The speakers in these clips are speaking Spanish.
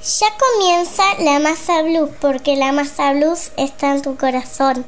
Ya comienza la masa blues porque la masa blues está en tu corazón.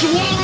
Just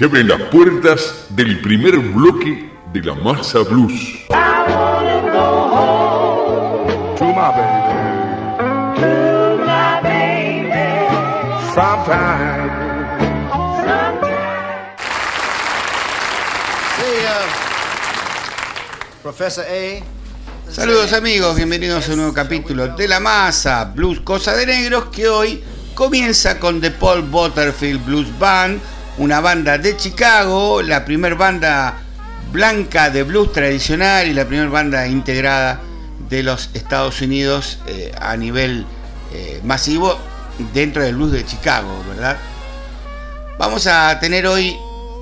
se abren las puertas del primer bloque de la masa blues. Profesor A. Saludos amigos, bienvenidos a un nuevo capítulo de La Masa Blues Cosa de Negros que hoy comienza con The Paul Butterfield Blues Band una banda de Chicago, la primera banda blanca de blues tradicional y la primera banda integrada de los Estados Unidos eh, a nivel eh, masivo dentro del blues de Chicago, ¿verdad? Vamos a tener hoy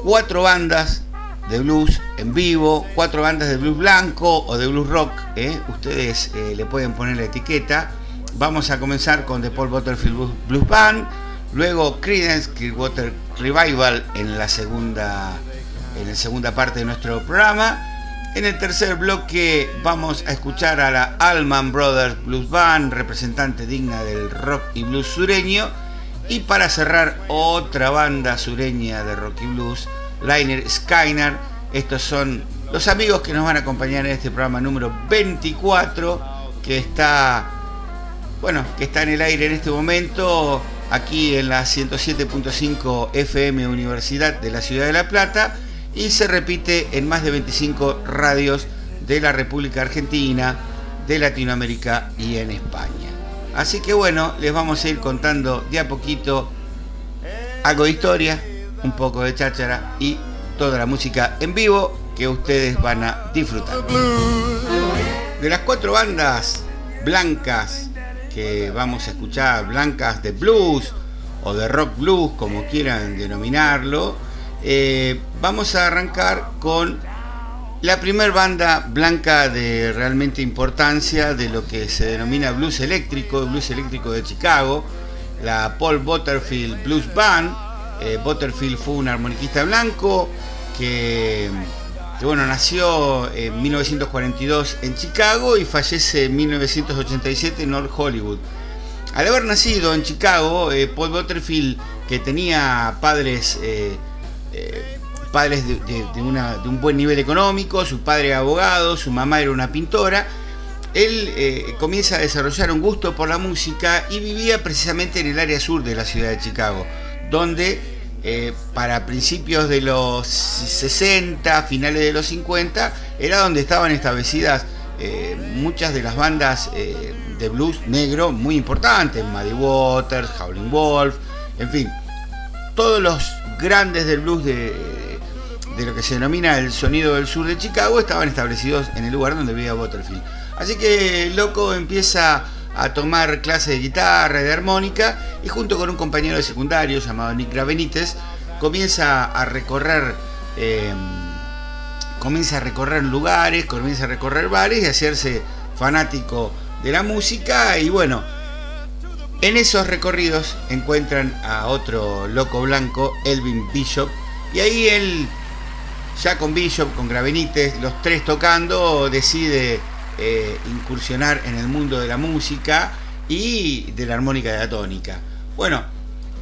cuatro bandas de blues en vivo, cuatro bandas de blues blanco o de blues rock, ¿eh? ustedes le pueden poner la etiqueta. Vamos a comenzar con The Paul Butterfield Blues Band, luego Creedence Clearwater Revival en la segunda en la segunda parte de nuestro programa. En el tercer bloque vamos a escuchar a la Allman Brothers Blues Band, representante digna del rock y blues sureño. Y para cerrar, otra banda sureña de rock y blues, Liner Skyner. Estos son los amigos que nos van a acompañar en este programa número 24, que está, bueno, que está en el aire en este momento, aquí en la 107.5 FM Universidad de la Ciudad de La Plata y se repite en más de 25 radios de la República Argentina, de Latinoamérica y en España. Así que bueno, les vamos a ir contando de a poquito algo de historia, un poco de cháchara y toda la música en vivo que ustedes van a disfrutar. De las cuatro bandas blancas que vamos a escuchar, blancas de blues o de rock blues, como quieran denominarlo, eh, vamos a arrancar con la primer banda blanca de realmente importancia de lo que se denomina blues eléctrico, blues eléctrico de Chicago, la Paul Butterfield Blues Band. Eh, Butterfield fue un armoniquista blanco que, que, bueno, nació en 1942 en Chicago y fallece en 1987 en North Hollywood. Al haber nacido en Chicago, eh, Paul Butterfield, que tenía padres eh, padres de, un buen nivel económico, su padre era abogado, su mamá era una pintora. Él eh, comienza a desarrollar un gusto por la música y vivía precisamente en el área sur de la ciudad de Chicago, donde eh, para principios de los 60, finales de los 50, era donde estaban establecidas muchas de las bandas de blues negro muy importantes, Muddy Waters, Howling Wolf, en fin, todos los grandes del blues de, lo que se denomina el sonido del sur de Chicago estaban establecidos en el lugar donde vivía Butterfield. Así que Loco empieza a tomar clases de guitarra, de armónica y junto con un compañero de secundario llamado Nick Gravenites comienza a recorrer em, comienza a recorrer lugares, comienza a recorrer bares y a hacerse fanático de la música y bueno, en esos recorridos encuentran a otro loco blanco, Elvin Bishop, y ahí él, ya con Bishop, con Gravenites, los tres tocando, decide eh, incursionar en el mundo de la música y de la armónica de la tónica. Bueno,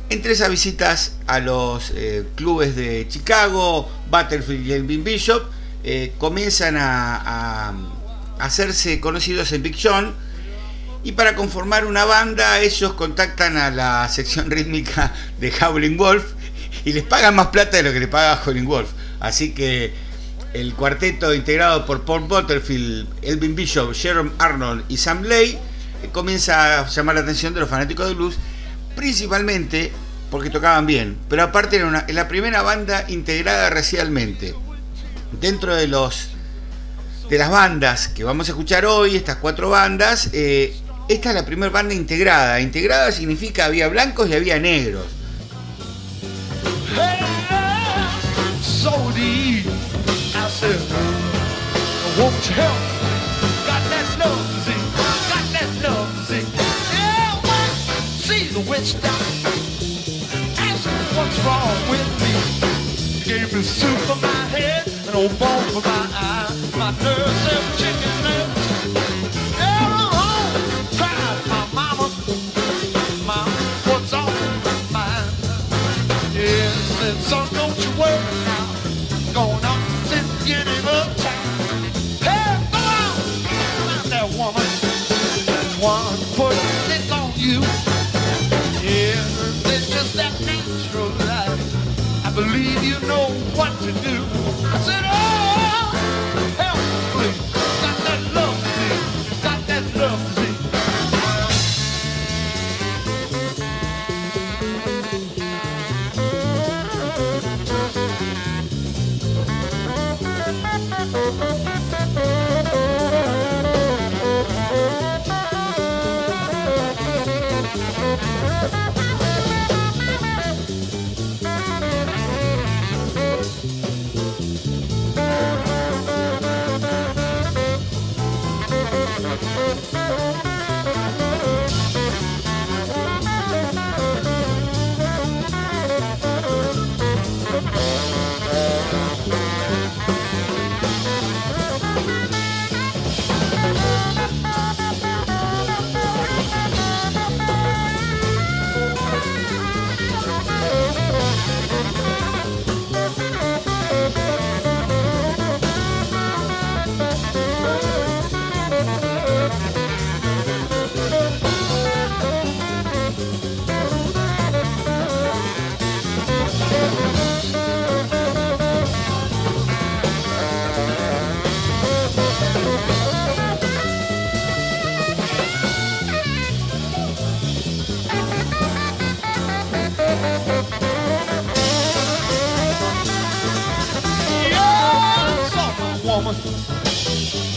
entre esas visitas a los eh, clubes de Chicago, Butterfield y Elvin Bishop, eh, comienzan a, hacerse conocidos en Big y para conformar una banda, ellos contactan a la sección rítmica de Howling Wolf y les pagan más plata de lo que le paga Howling Wolf. Así que el cuarteto integrado por Paul Butterfield, Elvin Bishop, Jerome Arnold y Sam Lay eh, comienza a llamar la atención de los fanáticos de blues, principalmente porque tocaban bien, pero aparte era la primera banda integrada racialmente. Dentro de los de las bandas que vamos a escuchar hoy, estas cuatro bandas, eh, esta es la primera banda integrada. Integrada significa había blancos y había negros. won't you help. Got that love sick, got that love sick. Yeah, what? See the witch doctor. Ask him what's wrong with me. She gave me soup for my head, and old bone for my eye, my nerves.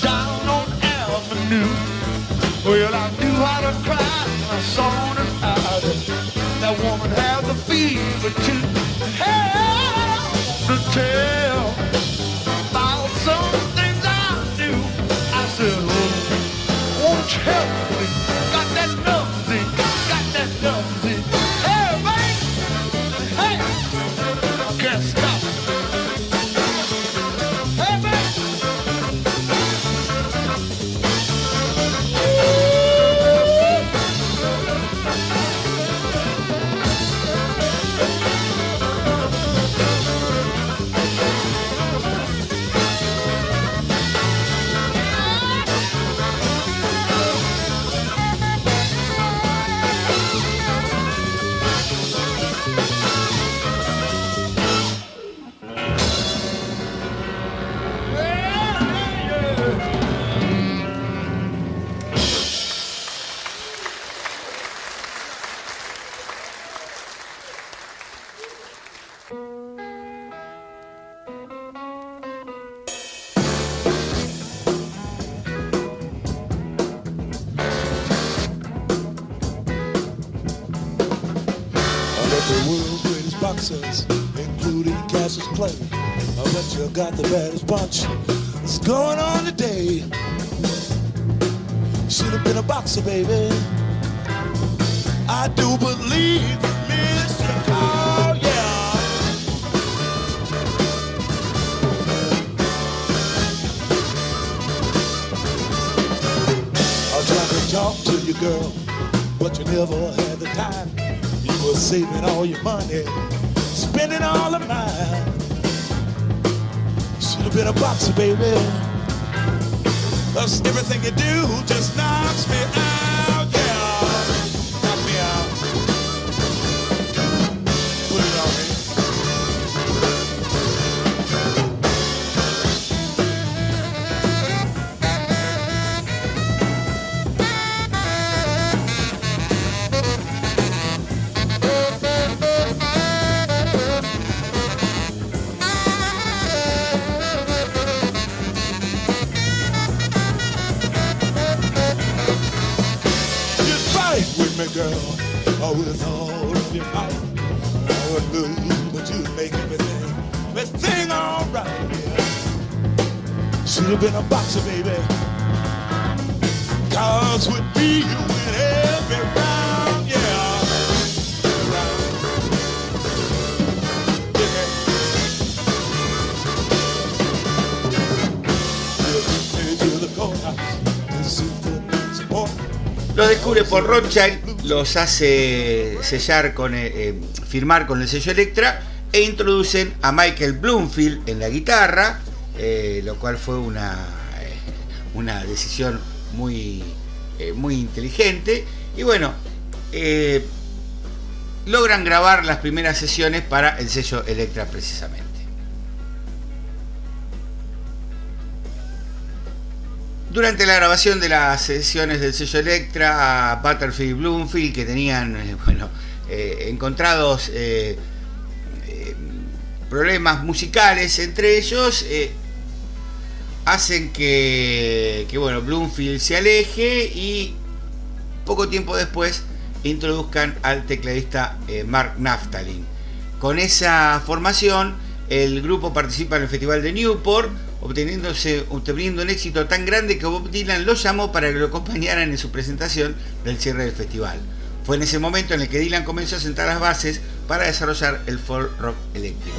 Down on Avenue. Well, I knew how to cry got the baddest bunch What's going on today? Should have been a boxer, baby. I do believe in Mr. Oh, yeah. I tried to talk to you, girl, but you never had the time. You were saving all your money, spending all of mine. Have been a boxer, baby. Everything you do just knocks me out, But you'd make everything. Should have been a boxer, baby. Cause with me, you every round, yeah. Descubre por Rothschild, los hace sellar con eh, eh, firmar con el sello Electra e introducen a Michael Bloomfield en la guitarra, eh, lo cual fue una, eh, una decisión muy, eh, muy inteligente. Y bueno, logran grabar las primeras sesiones para el sello Electra precisamente. Durante la grabación de las sesiones del sello Electra, Butterfield y Bloomfield, que tenían bueno, eh, encontrados eh, eh, problemas musicales entre ellos, hacen que, que, bueno, Bloomfield se aleje y poco tiempo después introduzcan al tecladista Mark Naftalin. Con esa formación, el grupo participa en el Festival de Newport, obteniéndose, obteniendo un éxito tan grande que Bob Dylan lo llamó para que lo acompañaran en su presentación del cierre del festival. Fue en ese momento en el que Dylan comenzó a sentar las bases para desarrollar el folk rock eléctrico.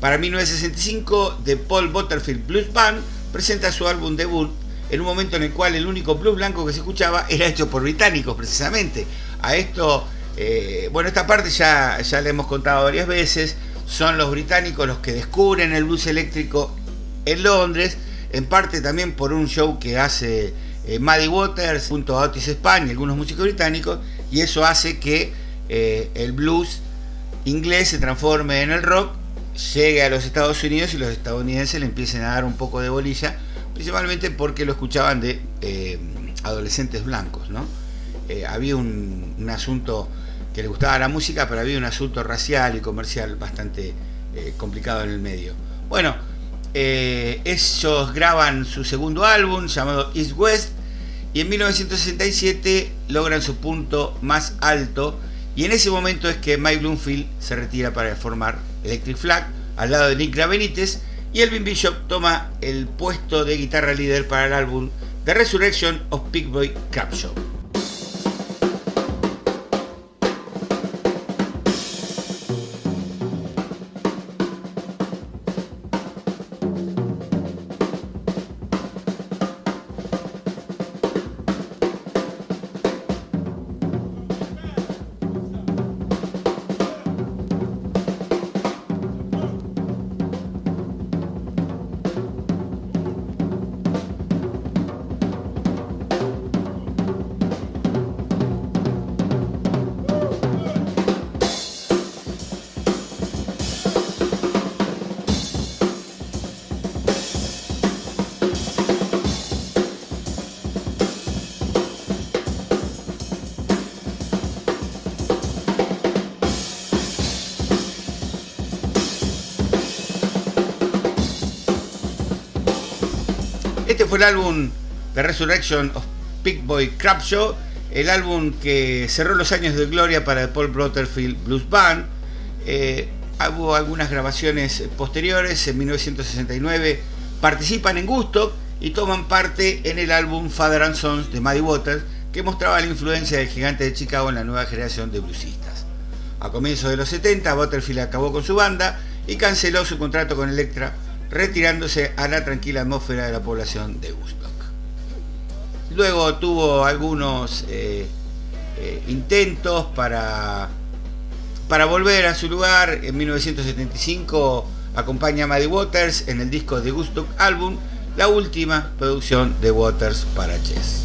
Para 1965, The Paul Butterfield Blues Band presenta su álbum debut en un momento en el cual el único blues blanco que se escuchaba era hecho por británicos, precisamente. A esto, eh, bueno, esta parte ya, ya la hemos contado varias veces. Son los británicos los que descubren el blues eléctrico en Londres, en parte también por un show que hace eh, Waters junto a Otis Spann y algunos músicos británicos, y eso hace que eh, el blues inglés se transforme en el rock, llegue a los Estados Unidos y los estadounidenses le empiecen a dar un poco de bolilla, principalmente porque lo escuchaban de eh, adolescentes blancos, ¿no? Eh, había un, un, asunto que le gustaba la música, pero había un asunto racial y comercial bastante complicado en el medio. Bueno, ellos graban su segundo álbum llamado East West y en 1967 logran su punto más alto y en ese momento es que Mike Bloomfield se retira para formar Electric Flag al lado de Nick Gravenites y Elvin Bishop toma el puesto de guitarra líder para el álbum The Resurrection of Big Boy Crab Show. Fue el álbum The Resurrection of Big Boy Crab Show, el álbum que cerró los años de gloria para el Paul Brotherfield Blues Band. Eh, hubo algunas grabaciones posteriores, en 1969 participan en Gusto y toman parte en el álbum Father and Sons de Muddy Waters, que mostraba la influencia del gigante de Chicago en la nueva generación de bluesistas. A comienzos de los 70, Butterfield acabó con su banda y canceló su contrato con Electra retirándose a la tranquila atmósfera de la población de Woodstock. Luego tuvo algunos eh, eh, intentos para, para volver a su lugar. En 1975 acompaña a Maddie Waters en el disco de Woodstock Album, la última producción de Waters para Chess.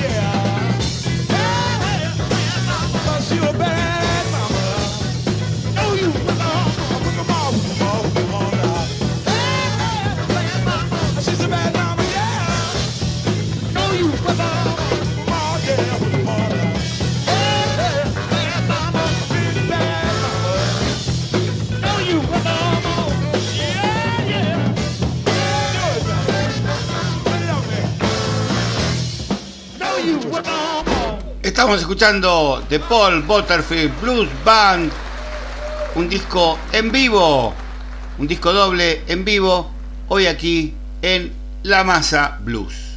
Estamos escuchando The Paul Butterfield Blues Band, un disco en vivo, un disco doble en vivo, hoy aquí en La Masa Blues.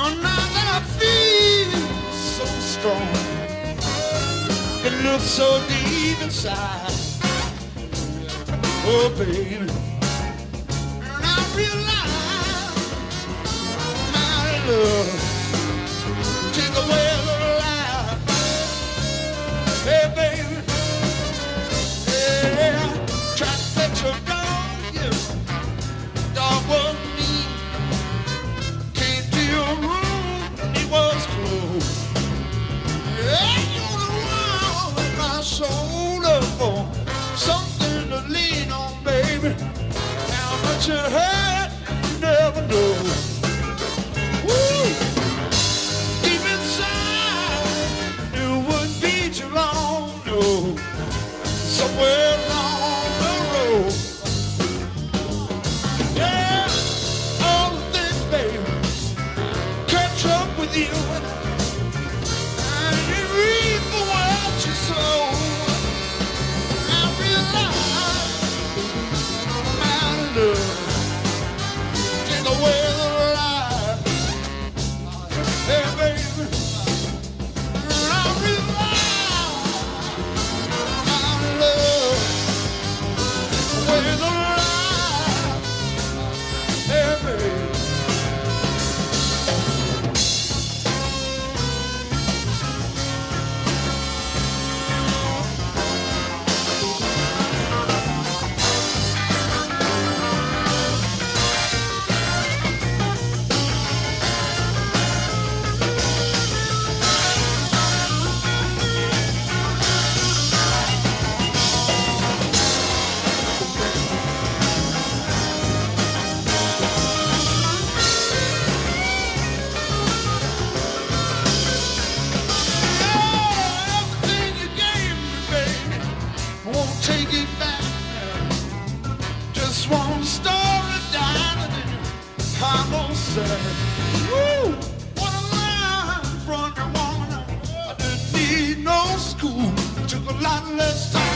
Oh, now that I feel so strong, it looks so deep inside. Oh, baby. And I realize my love take away no bloodless.